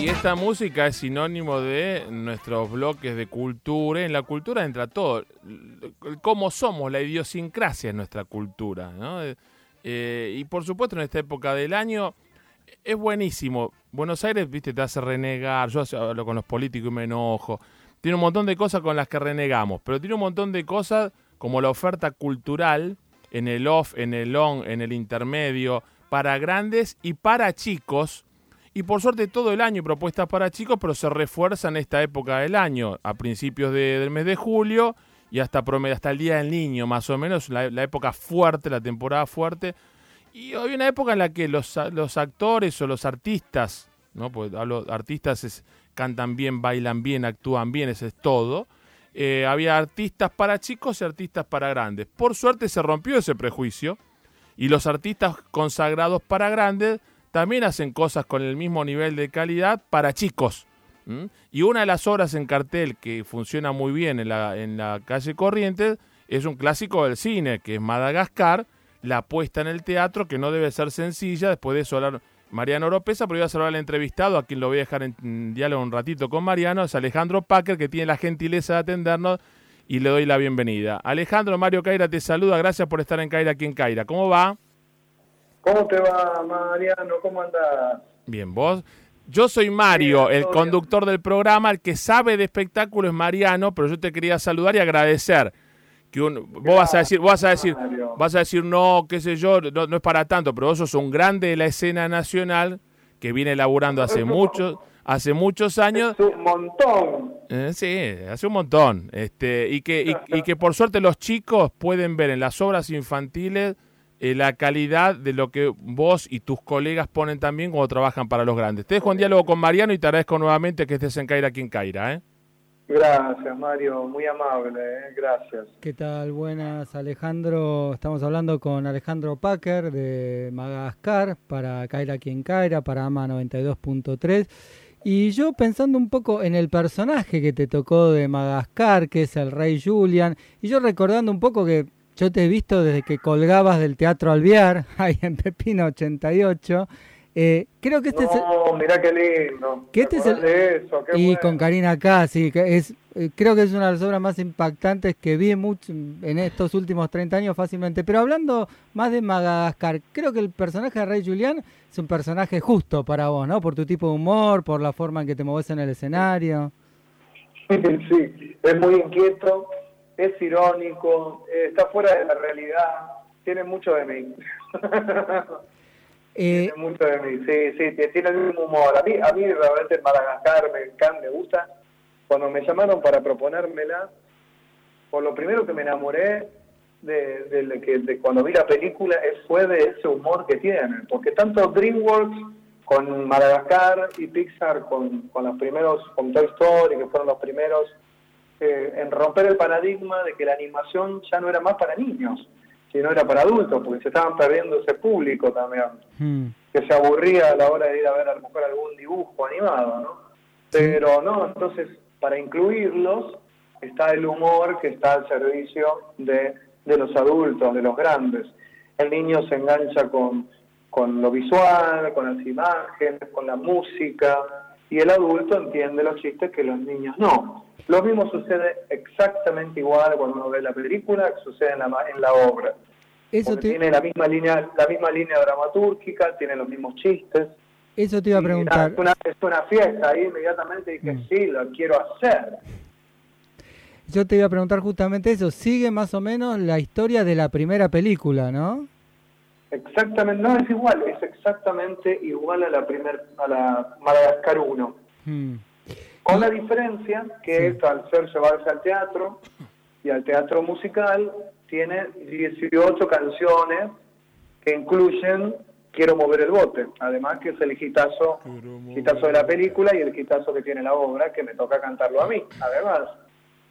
Y esta música es sinónimo de nuestros bloques de cultura. En la cultura entra todo. Cómo somos, la idiosincrasia en nuestra cultura. Eh, y por supuesto en esta época del año es buenísimo. Buenos Aires, viste, te hace renegar. Yo hablo con los políticos y me enojo. Tiene un montón de cosas con las que renegamos, pero tiene un montón de cosas como la oferta cultural en el off, en el on, en el intermedio, para grandes y para chicos. Y por suerte todo el año propuestas para chicos, pero se refuerzan esta época del año, a principios del mes de julio y hasta, hasta el Día del Niño, más o menos, la, época fuerte, la temporada fuerte. Y hoy una época en la que los, actores o los artistas, ¿no? Pues hablo, artistas cantan bien, bailan bien, actúan bien, eso es todo. Eh, había artistas para chicos y artistas para grandes. Por suerte se rompió ese prejuicio y los artistas consagrados para grandes también hacen cosas con el mismo nivel de calidad para chicos. Y una de las obras en cartel que funciona muy bien en la, en la calle Corrientes es un clásico del cine, que es Madagascar, la puesta en el teatro, que no debe ser sencilla. Después de eso hablar Mariano Oropesa, pero voy a saludar al entrevistado, a quien lo voy a dejar en diálogo un ratito con Mariano, es Alejandro Packer, que tiene la gentileza de atendernos y le doy la bienvenida. Alejandro Mario Caira te saluda, gracias por estar en Caira aquí en Caira. ¿Cómo va? ¿Cómo te va, Mariano? ¿Cómo andas? Bien, vos. Yo soy Mario, el conductor del programa, el que sabe de espectáculo es Mariano, pero yo te quería saludar y agradecer que un, vos vas a decir, vas a decir, vas a decir no, qué sé yo, no, es para tanto, pero vos sos un grande de la escena nacional que viene elaborando hace muchos, hace muchos años. Hace un montón. Eh, sí, hace un montón. Este, y que, y que por suerte los chicos pueden ver en las obras infantiles eh, la calidad de lo que vos y tus colegas ponen también cuando trabajan para los grandes. Te dejo un diálogo con Mariano y te agradezco nuevamente que estés en Caira aquí en Caira. ¿eh? Gracias, Mario, muy amable, ¿eh? gracias. ¿Qué tal? Buenas, Alejandro. Estamos hablando con Alejandro Packer de Madagascar para Caira aquí en Caira, para AMA 92.3. Y yo pensando un poco en el personaje que te tocó de Madagascar, que es el rey Julian, y yo recordando un poco que yo te he visto desde que colgabas del Teatro Alvear, ahí en Pepino 88. Eh, creo que este no, es mirá qué lindo. Que este es el... eso, qué y con Karina acá, sí, que es, eh, creo que es una de las obras más impactantes que vi mucho, en estos últimos 30 años fácilmente. Pero hablando más de Madagascar, creo que el personaje de Rey Julián es un personaje justo para vos, ¿no? Por tu tipo de humor, por la forma en que te mueves en el escenario. Sí, es muy inquieto es irónico, está fuera de la realidad, tiene mucho de mí. Eh, tiene mucho de mí, sí, sí, tiene el mismo humor. A mí, a mí realmente Madagascar me encanta, me gusta. Cuando me llamaron para proponérmela, por lo primero que me enamoré de, de, cuando vi la película fue de ese humor que tiene, porque tanto DreamWorks con Madagascar y Pixar con, con los primeros, con Toy Story, que fueron los primeros eh, en romper el paradigma de que la animación ya no era más para niños, sino era para adultos, porque se estaban perdiendo ese público también, hmm. que se aburría a la hora de ir a ver a lo mejor algún dibujo animado, ¿no? Pero no, entonces para incluirlos está el humor que está al servicio de, de los adultos, de los grandes. El niño se engancha con, con lo visual, con las imágenes, con la música, y el adulto entiende los chistes que los niños no. Lo mismo sucede exactamente igual cuando uno ve la película que sucede en la, en la obra. Eso Tiene la misma línea la misma línea dramatúrgica, tiene los mismos chistes. Eso te iba a preguntar. es, una, es, una, fiesta, ahí inmediatamente dije, mm. sí, lo quiero hacer. Yo te iba a preguntar justamente eso, sigue más o menos la historia de la primera película, ¿no? Exactamente, no es igual, es exactamente igual a la primer, a la Madagascar 1. Con la diferencia que al ser llevarse al teatro y al teatro musical, tiene 18 canciones que incluyen Quiero mover el bote, además que es el hitazo de la película y el hitazo que tiene la obra, que me toca cantarlo a mí, además.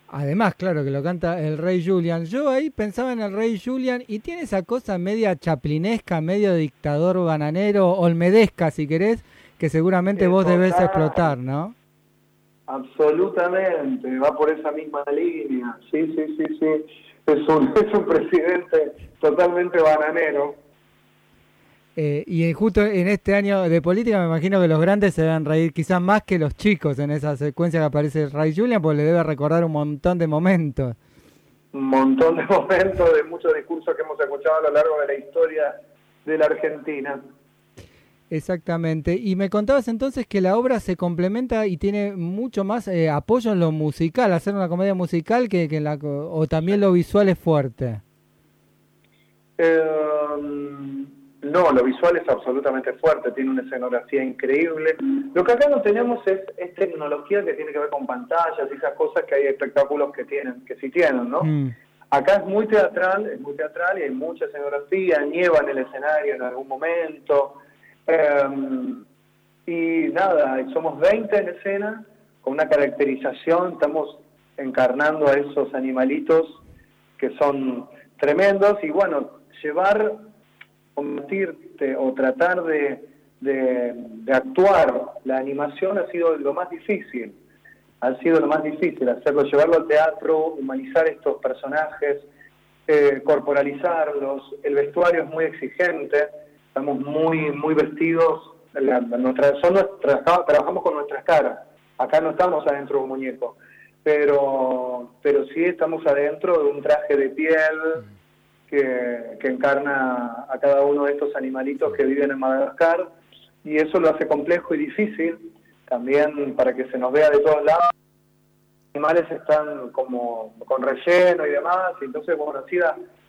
Además, claro, que lo canta el rey Julian. Yo ahí pensaba en el rey Julian y tiene esa cosa media chaplinesca, medio dictador bananero, olmedesca si querés, que seguramente vos debés explotar, ¿no? Absolutamente, va por esa misma línea. Sí, sí, sí, sí. Es un, es un presidente totalmente bananero. Eh, y justo en este año de política me imagino que los grandes se deben reír quizás más que los chicos en esa secuencia que aparece Ray Julian, porque le debe recordar un montón de momentos. Un montón de momentos, de muchos discursos que hemos escuchado a lo largo de la historia de la Argentina. Exactamente. Y me contabas entonces que la obra se complementa y tiene mucho más eh, apoyo en lo musical, hacer una comedia musical que, que la, o también lo visual es fuerte. Eh, no, lo visual es absolutamente fuerte, tiene una escenografía increíble. Lo que acá no tenemos es, tecnología que tiene que ver con pantallas y esas cosas que hay espectáculos que tienen, que sí tienen, ¿no? Mm. Acá es muy teatral, es muy teatral y hay mucha escenografía, nieva en el escenario en algún momento. Em, y nada, somos 20 en escena, con una caracterización, estamos encarnando a esos animalitos que son tremendos y bueno, llevar, convertirte o tratar de, de, actuar la animación ha sido lo más difícil, ha sido lo más difícil, hacerlo, llevarlo al teatro, humanizar estos personajes, eh, corporalizarlos, el vestuario es muy exigente, estamos muy muy vestidos, nuestra, son trabajamos con nuestras caras, acá no estamos adentro de un muñeco, pero, pero sí estamos adentro de un traje de piel que, que encarna a cada uno de estos animalitos que viven en Madagascar. Y eso lo hace complejo y difícil también para que se nos vea de todos lados. Los animales están como con relleno y demás, y entonces, bueno,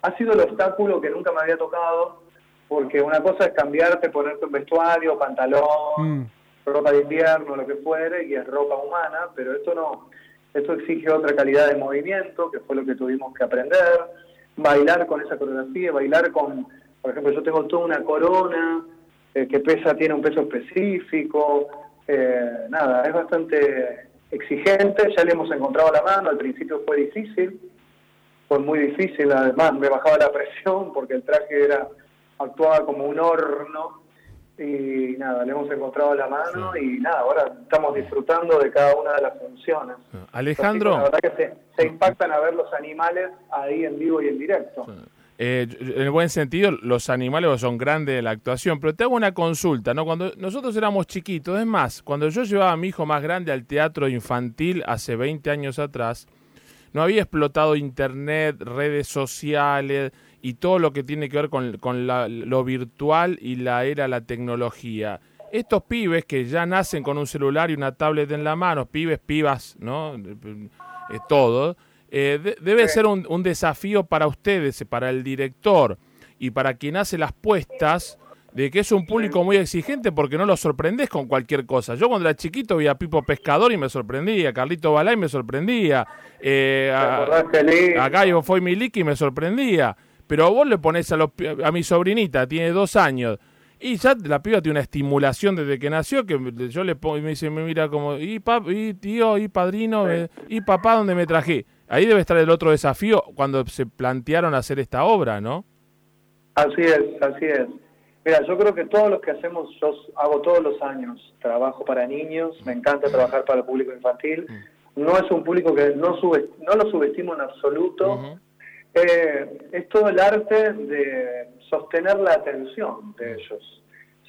ha sido el obstáculo que nunca me había tocado porque una cosa es cambiarte, ponerte un vestuario, pantalón, mm. ropa de invierno, lo que fuere, y es ropa humana, pero esto no, esto exige otra calidad de movimiento, que fue lo que tuvimos que aprender, bailar con esa coreografía, bailar con, por ejemplo, yo tengo toda una corona eh, que pesa, tiene un peso específico, eh, nada, es bastante exigente, ya le hemos encontrado la mano, al principio fue difícil, fue muy difícil, además me bajaba la presión porque el traje era actuaba como un horno y nada, le hemos encontrado la mano y nada, ahora estamos disfrutando de cada una de las funciones. Alejandro. la verdad que se, impactan a ver los animales ahí en vivo y en directo. Eh, en el buen sentido, los animales son grandes de la actuación, pero te hago una consulta, ¿no? Cuando nosotros éramos chiquitos, es más, cuando yo llevaba a mi hijo más grande al teatro infantil hace 20 años atrás, no había explotado internet, redes sociales, y todo lo que tiene que ver con, con lo virtual y la era la tecnología. Estos pibes que ya nacen con un celular y una tablet en la mano, pibes, pibas, ¿no? Eh, todo, eh, debe ser un, un, desafío para ustedes, para el director y para quien hace las puestas, de que es un público muy exigente porque no lo sorprendes con cualquier cosa. Yo cuando era chiquito vi a Pipo Pescador y me sorprendía, Carlito Balay me sorprendía, eh, a, a Gallo Foy Miliki me sorprendía. Pero vos le pones a, los, a mi sobrinita, tiene dos años, y ya la piba tiene una estimulación desde que nació que yo le pongo y me dice, me mira como, y, y tío, y padrino, y papá, ¿dónde me traje? Ahí debe estar el otro desafío cuando se plantearon hacer esta obra, ¿no? Así es, así es. Mira, yo creo que todo lo que hacemos, yo hago todos los años, trabajo para niños, me encanta trabajar para el público infantil. Mm. No es un público que no, sube, no lo subestimo en absoluto. Eh, es todo el arte de sostener la atención de ellos,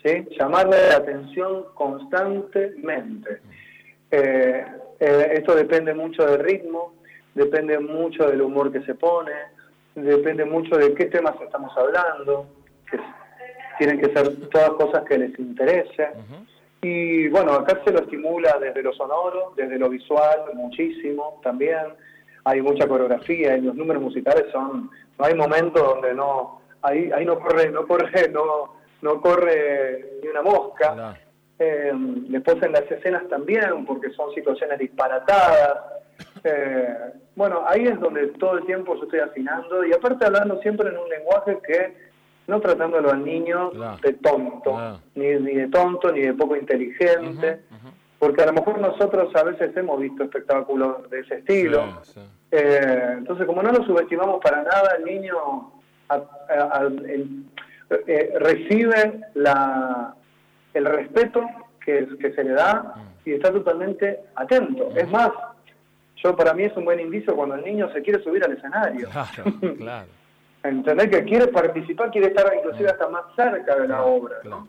¿sí? llamarle la atención constantemente. Eh, eh, esto depende mucho del ritmo, depende mucho del humor que se pone, depende mucho de qué temas estamos hablando, que tienen que ser todas cosas que les interesen. Y bueno, acá se lo estimula desde lo sonoro, desde lo visual, muchísimo también hay mucha coreografía y los números musicales son, no hay momentos donde no, ahí, ahí no corre, no corre, no, no corre ni una mosca. Eh, después en las escenas también, porque son situaciones disparatadas. Eh, bueno, ahí es donde todo el tiempo yo estoy afinando y aparte hablando siempre en un lenguaje que no tratándolo al niño de tonto, ni, ni, de tonto, ni de poco inteligente, porque a lo mejor nosotros a veces hemos visto espectáculos de ese estilo. Eh, entonces, como no lo subestimamos para nada, el niño eh, recibe la, el respeto que, que se le da y está totalmente atento. Es más, yo para mí es un buen indicio cuando el niño se quiere subir al escenario. Claro, claro. Entender que quiere participar, quiere estar inclusive hasta más cerca de la obra. ¿no?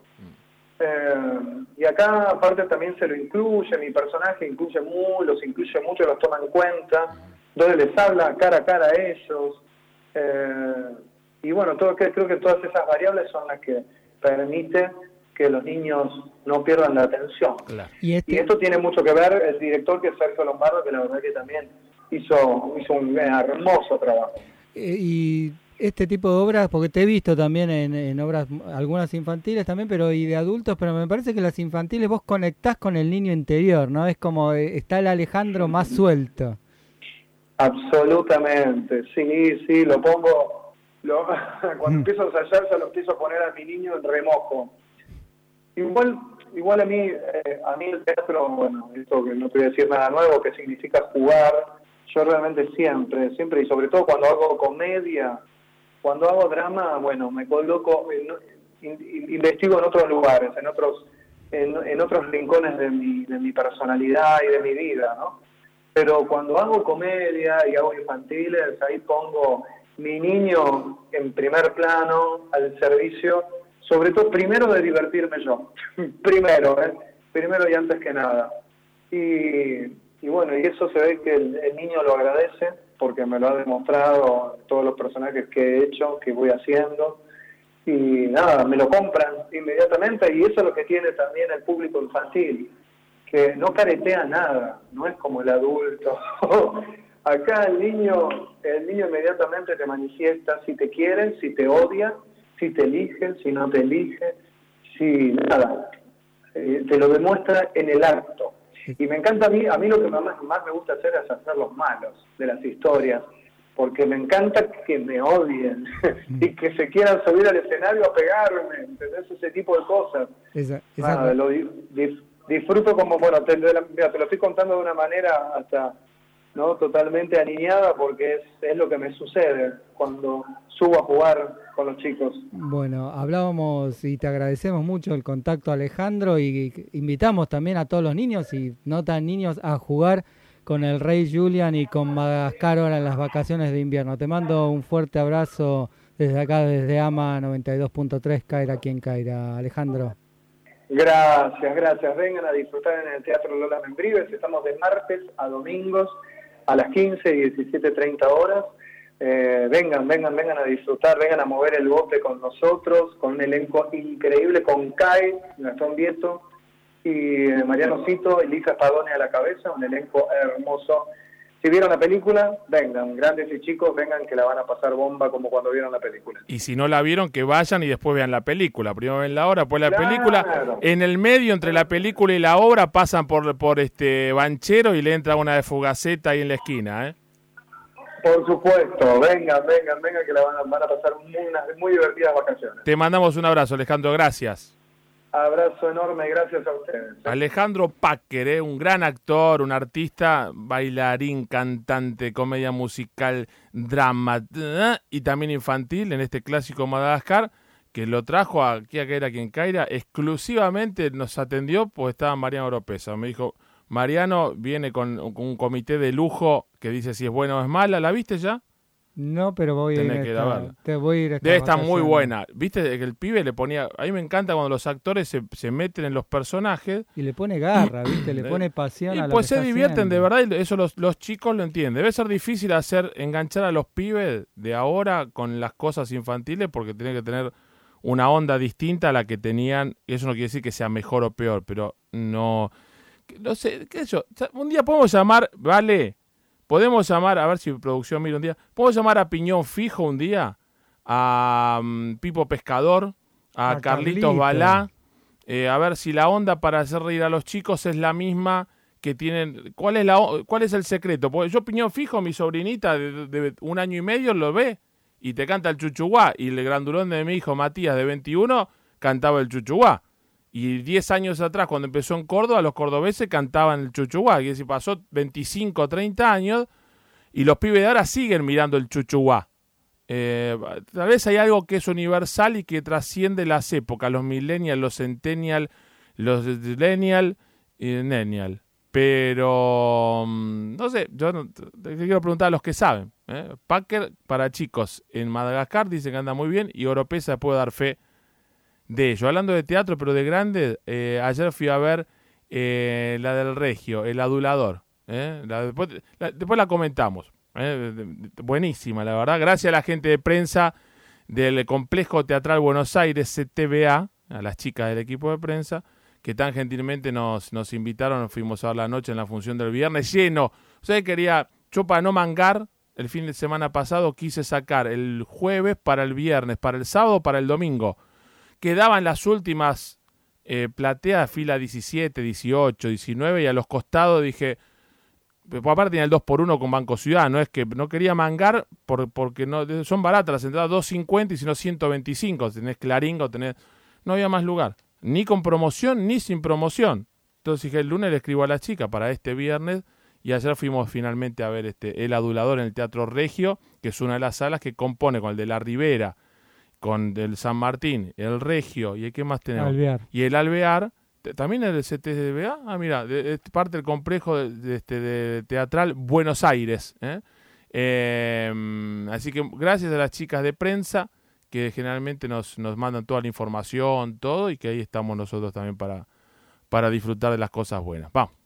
Eh, y acá aparte también se lo incluye, mi personaje incluye muy, los incluye mucho, los toma en cuenta, donde les habla cara a cara a ellos. Eh, y bueno, todo, creo que todas esas variables son las que permiten que los niños no pierdan la atención. ¿Y, este... y, esto tiene mucho que ver el director que es Sergio Lombardo, que la verdad que también hizo, hizo un hermoso trabajo. Eh, y este tipo de obras, porque te he visto también en, obras, algunas infantiles también, pero y de adultos, pero me parece que las infantiles vos conectás con el niño interior, ¿no? Es como eh, está el Alejandro más suelto. Absolutamente, sí, sí, lo pongo, lo, cuando mm. empiezo a ensayar ya lo empiezo a poner a mi niño en remojo. Igual, igual a mí, eh, a mí el teatro, bueno, esto que no te voy a decir nada nuevo, que significa jugar, yo realmente siempre, siempre, y sobre todo cuando hago comedia, cuando hago drama, bueno, me coloco, investigo en otros lugares, en otros, en, otros rincones de mi, de mi personalidad y de mi vida, ¿no? Pero cuando hago comedia y hago infantiles, ahí pongo mi niño en primer plano, al servicio, sobre todo primero de divertirme yo, primero, ¿eh? primero y antes que nada. Y, y bueno, y eso se ve que el niño lo agradece porque me lo ha demostrado todos los personajes que he hecho, que voy haciendo. Y nada, me lo compran inmediatamente y eso es lo que tiene también el público infantil, que no caretea nada, no es como el adulto. Acá el niño, el niño inmediatamente te manifiesta si te quiere, si te odia, si te elige, si no te elige, si nada. Eh, te lo demuestra en el acto. Y me encanta a mí, a mí lo que más, más me gusta hacer es hacer los malos de las historias, porque me encanta que me odien y que se quieran subir al escenario a pegarme, ¿entendés? Ese tipo de cosas. lo disfruto como, bueno, te, te lo estoy contando de una manera hasta no totalmente aniñada porque es, es lo que me sucede cuando subo a jugar con los chicos. Bueno, hablábamos y te agradecemos mucho el contacto Alejandro y invitamos también a todos los niños y no tan niños a jugar con el Rey Julian y con Madagascar ahora en las vacaciones de invierno. Te mando un fuerte abrazo desde acá, desde AMA 92.3, Caira quien Caira. Alejandro. Gracias, gracias. Vengan a disfrutar en el Teatro Lola Membrives. Estamos de martes a domingos a las 15 y 17.30 horas. Eh, vengan, vengan, vengan a disfrutar, vengan a mover el bote con nosotros, con un elenco increíble, con Kai, Gastón Vieto y eh, Mariano Cito, Elisa Padone a la cabeza, un elenco hermoso si vieron la película, vengan, grandes y chicos, vengan que la van a pasar bomba como cuando vieron la película. Y si no la vieron, que vayan y después vean la película. Primero ven la obra, después la película. En el medio, entre la película y la obra, pasan por, por este banchero y le entra una de fugaceta ahí en la esquina, ¿eh? Por supuesto, vengan, vengan, vengan que la van a, van a pasar unas muy divertidas vacaciones. Te mandamos un abrazo, Alejandro, gracias. Abrazo enorme, gracias a ustedes. Alejandro Packer, ¿eh? un gran actor, un artista, bailarín, cantante, comedia musical, drama ¿eh? y también infantil en este clásico Madagascar, que lo trajo aquí a Caira quien Caira, exclusivamente nos atendió, pues estaba Mariano Oropesa. Me dijo, Mariano viene con, un comité de lujo que dice si es buena o es mala, ¿la viste ya? No, pero voy a ir. Que te voy a ir Debe estar muy buena. Viste que el pibe le ponía. A mí me encanta cuando los actores se, se meten en los personajes. Y le pone garra, ¿viste? Le pone pasión y a pues se divierten de verdad. Y eso los, los chicos lo entienden. Debe ser difícil hacer enganchar a los pibes de ahora con las cosas infantiles porque tienen que tener una onda distinta a la que tenían. Y eso no quiere decir que sea mejor o peor, pero no. No sé, qué sé yo. Un día podemos llamar, vale, Podemos llamar, a ver si producción mira un día, podemos llamar a Piñón Fijo un día, a mm, Pipo Pescador, a, Carlitos Balá, eh, a ver si la onda para hacer reír a los chicos es la misma que tienen. ¿Cuál es, la, cuál es el secreto? Porque yo, Piñón Fijo, mi sobrinita de, un año y medio, lo ve y te canta el chuchuá. Y el grandulón de mi hijo Matías, de 21, cantaba el chuchuá. Y 10 años atrás, cuando empezó en Córdoba, los cordobeses cantaban el chuchuá. Y si pasó 25 o 30 años y los pibes de ahora siguen mirando el chuchuá. Eh, tal vez hay algo que es universal y que trasciende las épocas, los millennials, los centennials, los millennials y Nenial. Pero, mm, no sé, yo te quiero preguntar a los que saben. ¿eh? Packer para chicos en Madagascar dice que anda muy bien y Oropesa puede dar fe de ello. Hablando de teatro, pero de grande, eh, ayer fui a ver eh, la del Regio, El Adulador. después, después, la comentamos. buenísima, la verdad. Gracias a la gente de prensa del Complejo Teatral Buenos Aires, CTBA, a las chicas del equipo de prensa que tan gentilmente nos, nos invitaron, nos fuimos a ver la noche en la función del viernes, lleno. Usted quería, yo para no mangar, el fin de semana pasado quise sacar el jueves para el viernes, para el sábado, para el domingo. Quedaban las últimas eh, plateas, fila 17, 18, 19, y a los costados dije, pues aparte tenía el 2 por 1 con Banco Ciudad, no es que no quería mangar por, porque no son baratas las entradas 250 y si no 125, tenés claringo, tenés no había más lugar ni con promoción ni sin promoción. Entonces dije, el lunes le escribo a la chica para este viernes y ayer fuimos finalmente a ver este El Adulador en el Teatro Regio, que es una de las salas que compone con el de la Ribera, con el San Martín, el Regio y el que más tenemos. Y el Alvear, también el CTBA, ah mira, es parte del complejo de, este, de teatral Buenos Aires. ¿eh? Em, así que gracias a las chicas de prensa que generalmente nos, nos mandan toda la información, todo, y que ahí estamos nosotros también para, para disfrutar de las cosas buenas. Vamos.